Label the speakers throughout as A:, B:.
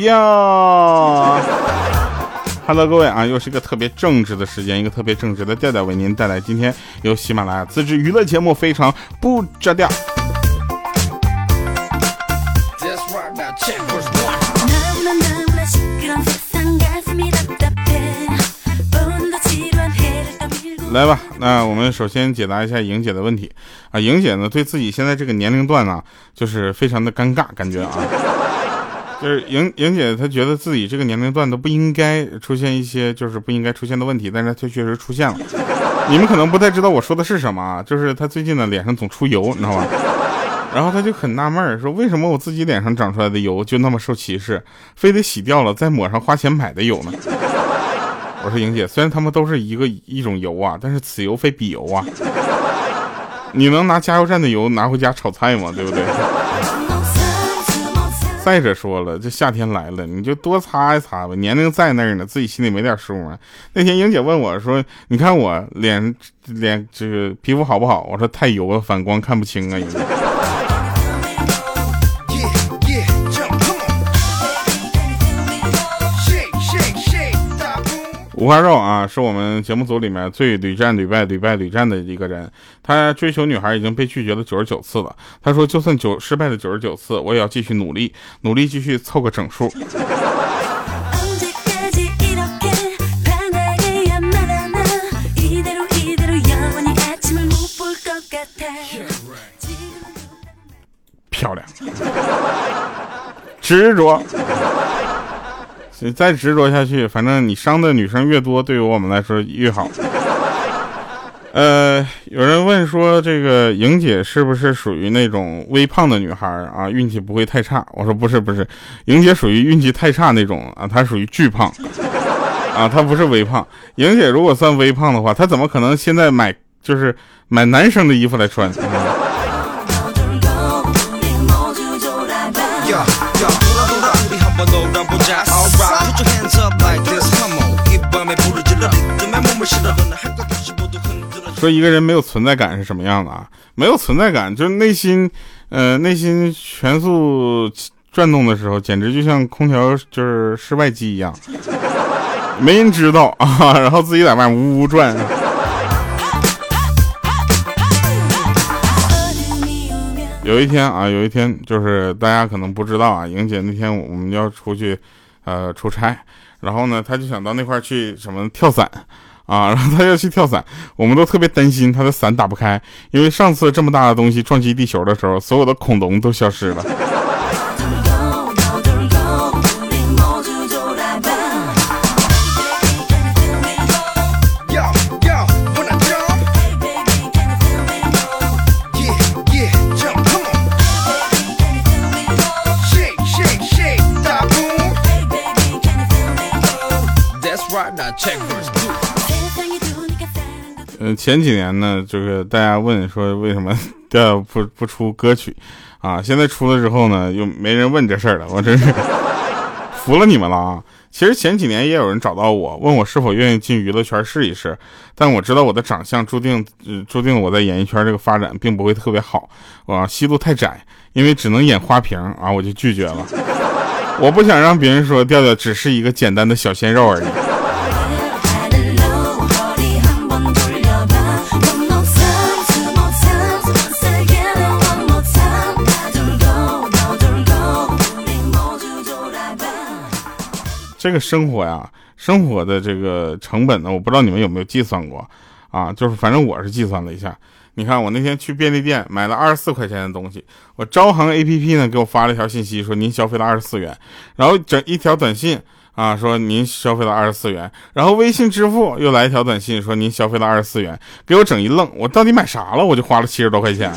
A: 跳。Hello，各位啊，又是一个特别正直的时间，一个特别正直的调调为您带来今天由喜马拉雅自制娱乐节目非常不着调。来吧，那我们首先解答一下莹姐的问题啊。莹姐呢，对自己现在这个年龄段呢，就是非常的尴尬，感觉啊，就是莹莹姐她觉得自己这个年龄段都不应该出现一些就是不应该出现的问题，但是她确实出现了。你们可能不太知道我说的是什么啊，就是她最近呢脸上总出油，你知道吗？然后她就很纳闷说为什么我自己脸上长出来的油就那么受歧视，非得洗掉了再抹上花钱买的油呢？我说莹姐，虽然他们都是一个一种油啊，但是此油非彼油啊。你能拿加油站的油拿回家炒菜吗？对不对？再者说了，这夏天来了，你就多擦一擦吧。年龄在那儿呢，自己心里没点数吗？那天莹姐问我说：“你看我脸脸这个皮肤好不好？”我说：“太油了，反光看不清啊。”莹姐。五花肉啊，是我们节目组里面最屡战屡败、屡败屡战的一个人。他追求女孩已经被拒绝了九十九次了。他说，就算九失败了九十九次，我也要继续努力，努力继续凑个整数。漂亮，执着。你再执着下去，反正你伤的女生越多，对于我们来说越好。呃，有人问说，这个莹姐是不是属于那种微胖的女孩啊？运气不会太差？我说不是，不是，莹姐属于运气太差那种啊，她属于巨胖啊，她不是微胖。莹姐如果算微胖的话，她怎么可能现在买就是买男生的衣服来穿？说一个人没有存在感是什么样的啊？没有存在感，就是内心，呃，内心全速转动的时候，简直就像空调就是室外机一样，没人知道啊，然后自己在外面呜呜转。有一天啊，有一天就是大家可能不知道啊，莹姐那天我们要出去，呃，出差，然后呢，他就想到那块去什么跳伞。啊，然后他要去跳伞，我们都特别担心他的伞打不开，因为上次这么大的东西撞击地球的时候，所有的恐龙都消失了。前几年呢，就是大家问说为什么 调不不出歌曲啊？现在出了之后呢，又没人问这事儿了，我真是 服了你们了啊！其实前几年也有人找到我，问我是否愿意进娱乐圈试一试，但我知道我的长相注定注定我在演艺圈这个发展并不会特别好，啊，戏路太窄，因为只能演花瓶啊，我就拒绝了。我不想让别人说调调只是一个简单的小鲜肉而已。这个生活呀，生活的这个成本呢，我不知道你们有没有计算过啊？就是反正我是计算了一下，你看我那天去便利店买了二十四块钱的东西，我招行 A P P 呢给我发了一条信息说您消费了二十四元，然后整一条短信啊说您消费了二十四元，然后微信支付又来一条短信说您消费了二十四元，给我整一愣，我到底买啥了？我就花了七十多块钱。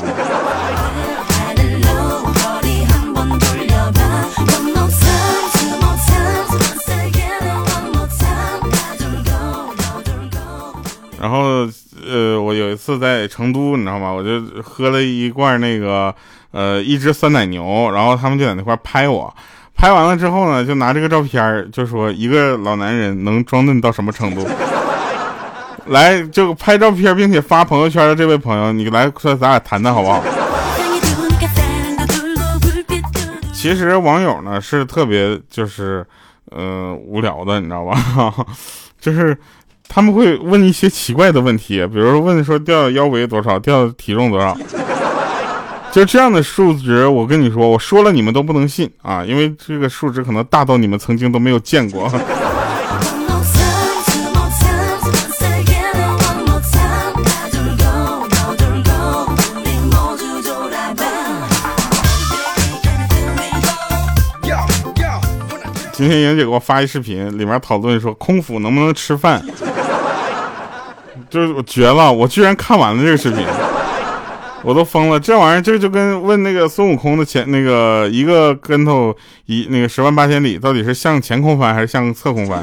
A: 然后，呃，我有一次在成都，你知道吗？我就喝了一罐那个，呃，一只酸奶牛，然后他们就在那块拍我，拍完了之后呢，就拿这个照片就说一个老男人能装嫩到什么程度？来，就拍照片并且发朋友圈的这位朋友，你来说咱俩谈谈好不好？其实网友呢是特别就是呃无聊的，你知道吧？就是他们会问一些奇怪的问题，比如说问说掉腰围多少，掉体重多少。就这样的数值，我跟你说，我说了你们都不能信啊，因为这个数值可能大到你们曾经都没有见过。今天莹姐给我发一视频，里面讨论说空腹能不能吃饭，就是我绝了，我居然看完了这个视频。我都疯了，这玩意儿这就跟问那个孙悟空的前那个一个跟头一那个十万八千里到底是向前空翻还是向侧空翻，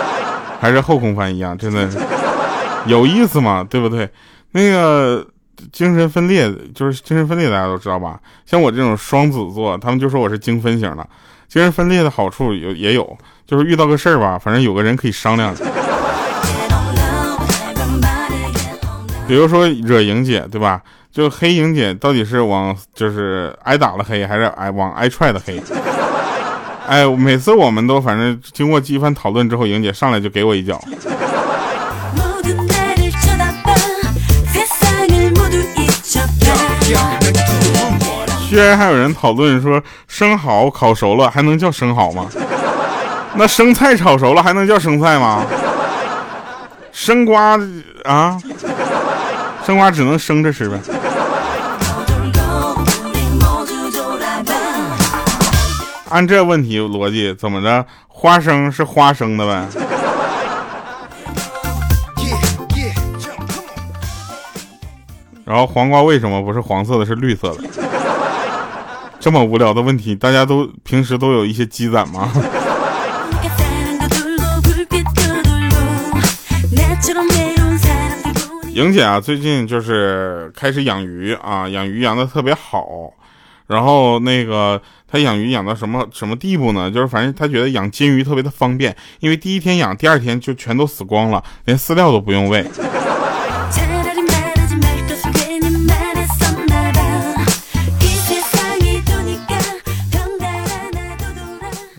A: 还是后空翻一样，真的有意思吗？对不对？那个精神分裂就是精神分裂，大家都知道吧？像我这种双子座，他们就说我是精分型的。精神分裂的好处有也有，就是遇到个事儿吧，反正有个人可以商量。比如说惹莹姐，对吧？就黑莹姐到底是往就是挨打了黑，还是挨往挨踹的黑？哎，每次我们都反正经过几番讨论之后，莹姐上来就给我一脚。居然还有人讨论说生蚝烤熟了还能叫生蚝吗？那生菜炒熟了还能叫生菜吗？生瓜啊？生瓜只能生着吃呗。按这问题逻辑，怎么着？花生是花生的呗？然后黄瓜为什么不是黄色的，是绿色的？这么无聊的问题，大家都平时都有一些积攒吗？莹姐啊，最近就是开始养鱼啊，养鱼养的特别好，然后那个她养鱼养到什么什么地步呢？就是反正她觉得养金鱼特别的方便，因为第一天养，第二天就全都死光了，连饲料都不用喂。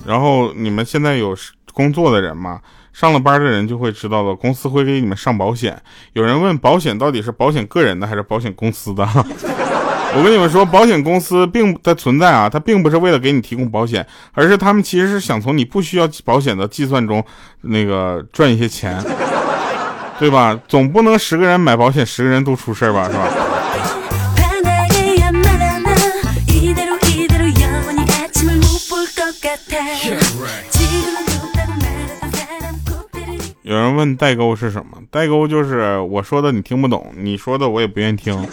A: 然后你们现在有工作的人吗？上了班的人就会知道了，公司会给你们上保险。有人问保险到底是保险个人的还是保险公司的？我跟你们说，保险公司并的存在啊，它并不是为了给你提供保险，而是他们其实是想从你不需要保险的计算中，那个赚一些钱，对吧？总不能十个人买保险，十个人都出事吧，是吧？问代沟是什么？代沟就是我说的你听不懂，你说的我也不愿意听。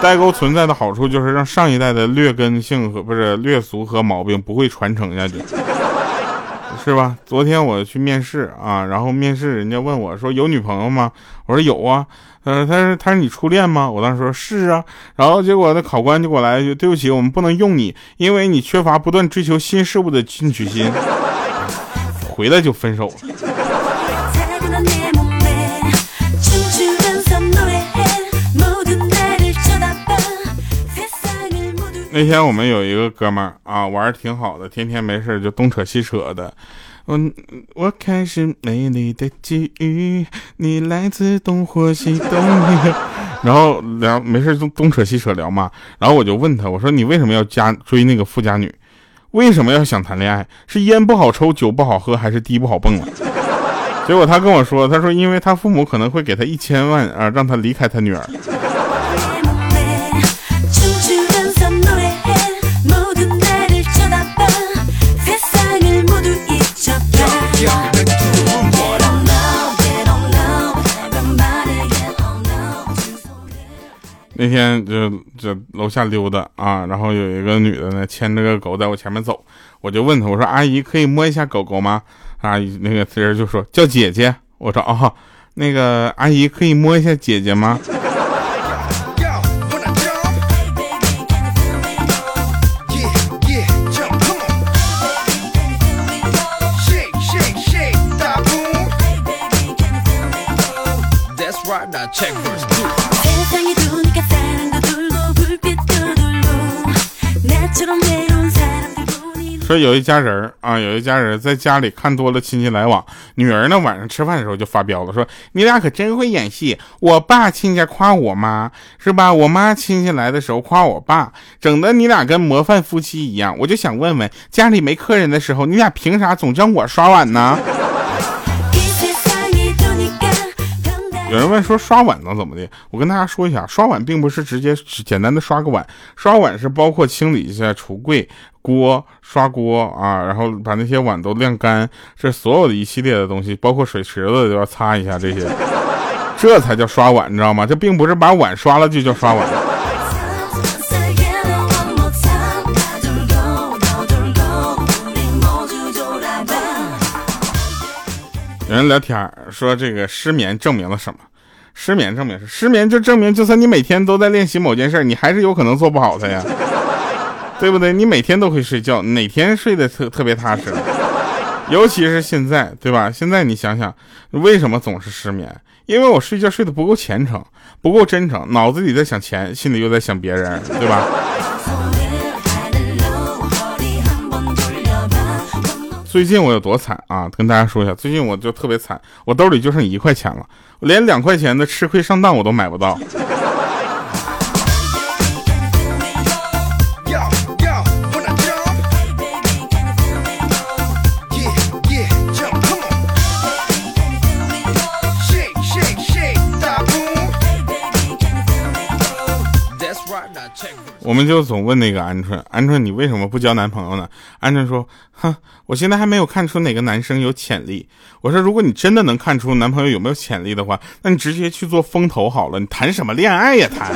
A: 代沟存在的好处就是让上一代的劣根性和不是劣俗和毛病不会传承下去，是吧？昨天我去面试啊，然后面试人家问我说有女朋友吗？我说有啊。呃，他说他是你初恋吗？我当时说是啊。然后结果那考官就过来就对不起，我们不能用你，因为你缺乏不断追求新事物的进取心。回来就分手了。那天我们有一个哥们儿啊，玩的挺好的，天天没事就东扯西扯的。嗯，我开始美丽的际遇，你来自东或西东。然后聊没事就东扯西扯聊嘛。然后我就问他，我说你为什么要加追那个富家女？为什么要想谈恋爱？是烟不好抽，酒不好喝，还是地不好蹦了？结果他跟我说，他说因为他父母可能会给他一千万啊，让他离开他女儿。天就就楼下溜达啊，然后有一个女的呢牵着个狗在我前面走，我就问她，我说阿姨可以摸一下狗狗吗？阿姨那个词人就说叫姐姐，我说哦，那个阿姨可以摸一下姐姐吗？说有一家人啊，有一家人在家里看多了亲戚来往，女儿呢晚上吃饭的时候就发飙了，说你俩可真会演戏。我爸亲家夸我妈是吧？我妈亲戚来的时候夸我爸，整的你俩跟模范夫妻一样。我就想问问，家里没客人的时候，你俩凭啥总叫我刷碗呢？有人问说刷碗能怎么的？我跟大家说一下，刷碗并不是直接简单的刷个碗，刷碗是包括清理一下橱柜、锅、刷锅啊，然后把那些碗都晾干，这所有的一系列的东西，包括水池子都要擦一下这些，这才叫刷碗，你知道吗？这并不是把碗刷了就叫刷碗。有人聊天说这个失眠证明了什么？失眠证明是失眠就证明，就算你每天都在练习某件事，你还是有可能做不好它呀，对不对？你每天都会睡觉，哪天睡得特特别踏实？尤其是现在，对吧？现在你想想，为什么总是失眠？因为我睡觉睡得不够虔诚，不够真诚，脑子里在想钱，心里又在想别人，对吧？最近我有多惨啊？跟大家说一下，最近我就特别惨，我兜里就剩一块钱了，连两块钱的吃亏上当我都买不到。我们就总问那个鹌鹑，鹌鹑，你为什么不交男朋友呢？鹌鹑说，哼，我现在还没有看出哪个男生有潜力。我说，如果你真的能看出男朋友有没有潜力的话，那你直接去做风投好了，你谈什么恋爱呀？谈。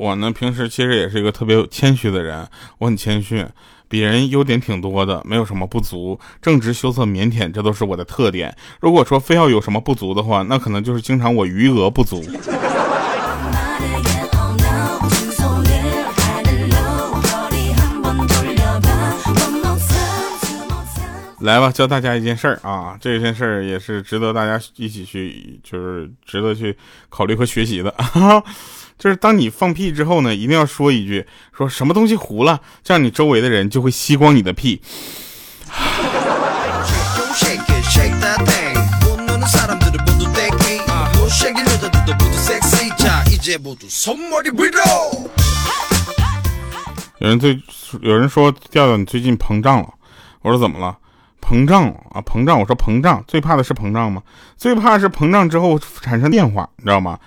A: 我呢，平时其实也是一个特别谦虚的人，我很谦虚。比人优点挺多的，没有什么不足，正直、羞涩、腼腆，这都是我的特点。如果说非要有什么不足的话，那可能就是经常我余额不足。来吧，教大家一件事儿啊，这件事儿也是值得大家一起去，就是值得去考虑和学习的。就是当你放屁之后呢，一定要说一句，说什么东西糊了，这样你周围的人就会吸光你的屁。有人最有人说调调你最近膨胀了，我说怎么了？膨胀啊，膨胀！我说膨胀，最怕的是膨胀吗？最怕是膨胀之后产生变化，你知道吗？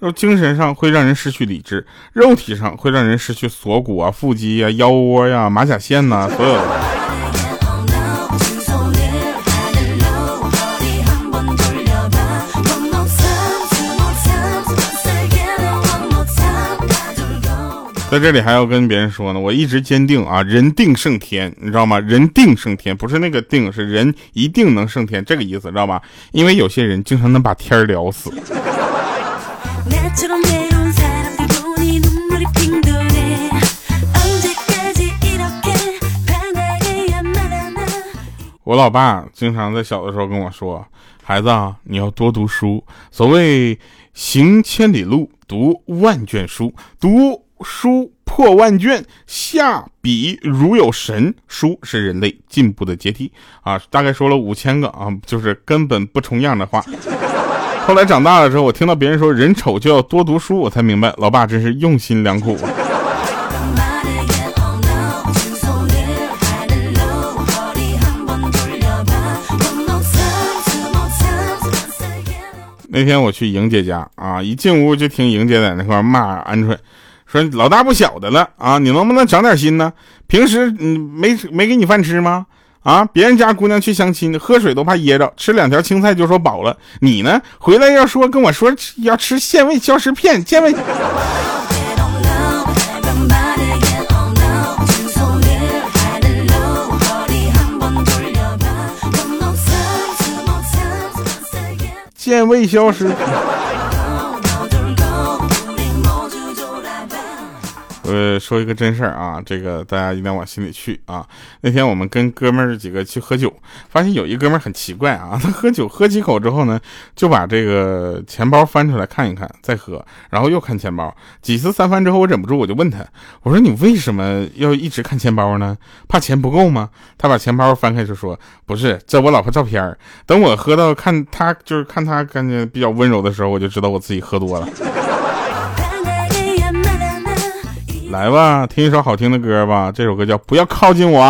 A: 就精神上会让人失去理智，肉体上会让人失去锁骨啊、腹肌啊、腰窝呀、马甲线呐，所有的。在这里还要跟别人说呢，我一直坚定啊，人定胜天，你知道吗？人定胜天，不是那个定，是人一定能胜天，这个意思，知道吧？因为有些人经常能把天聊死。我老爸经常在小的时候跟我说：“孩子啊，你要多读书。所谓行千里路，读万卷书，读。”书破万卷，下笔如有神。书是人类进步的阶梯啊！大概说了五千个啊，就是根本不重样的话。后来长大了之后，我听到别人说人丑就要多读书，我才明白，老爸真是用心良苦。那天我去莹姐家啊，一进屋就听莹姐在那块骂鹌鹑。说老大不小的了啊，你能不能长点心呢？平时你没没给你饭吃吗？啊，别人家姑娘去相亲，喝水都怕噎着，吃两条青菜就说饱了。你呢，回来要说跟我说要吃健胃消食片，健胃。健胃消食。呃，说一个真事儿啊，这个大家一定要往心里去啊。那天我们跟哥们儿几个去喝酒，发现有一哥们儿很奇怪啊，他喝酒喝几口之后呢，就把这个钱包翻出来看一看，再喝，然后又看钱包。几次三番之后，我忍不住我就问他，我说你为什么要一直看钱包呢？怕钱不够吗？他把钱包翻开就说，不是，这我老婆照片等我喝到看他就是看他感觉比较温柔的时候，我就知道我自己喝多了。来吧，听一首好听的歌吧。这首歌叫《不要靠近我》。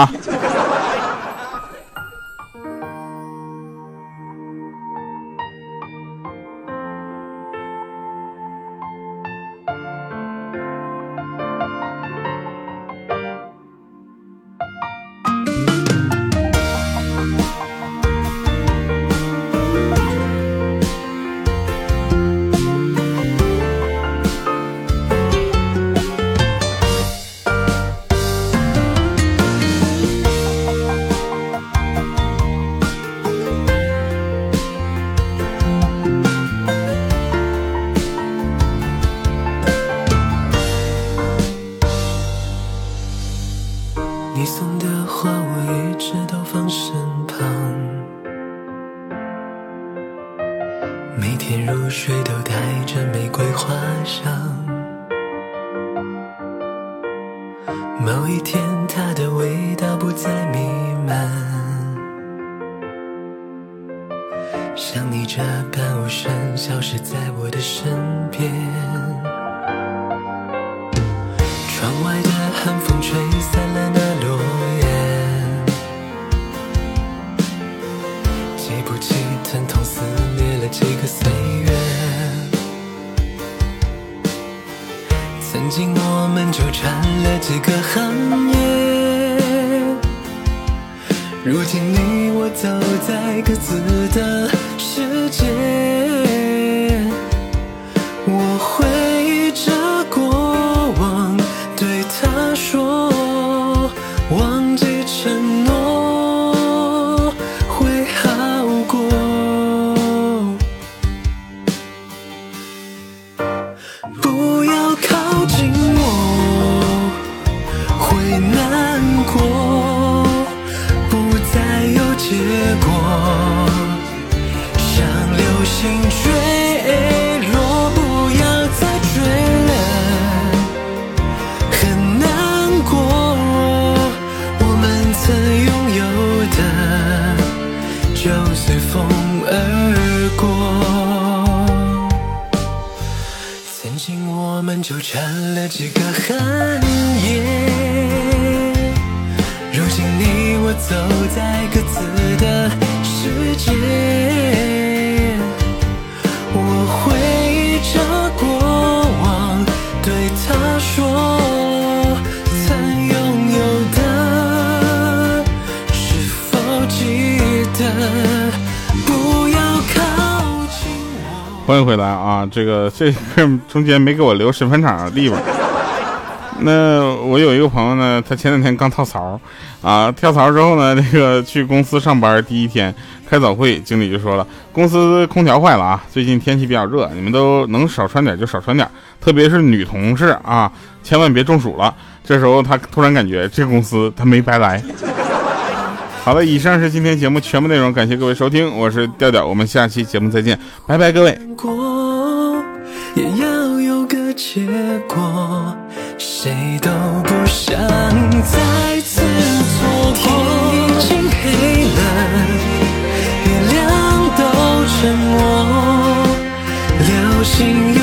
B: 不要纠缠了几个寒夜，如今你我走在各自的世界。我回忆着过往，对他说，曾拥有的，是否记得？不要靠近我。
A: 欢迎回来！啊这个这个 中间没给我留审判场的地方。那我有一个朋友呢，他前两天刚跳槽，啊，跳槽之后呢，这个去公司上班第一天开早会，经理就说了，公司空调坏了啊，最近天气比较热，你们都能少穿点就少穿点，特别是女同事啊，千万别中暑了。这时候他突然感觉这公司他没白来。好了，以上是今天节目全部内容，感谢各位收听，我是调调，我们下期节目再见，拜拜，各位。
B: 也要有个结果，谁都不想再次错过。天已经黑了，月亮都沉默。流星也。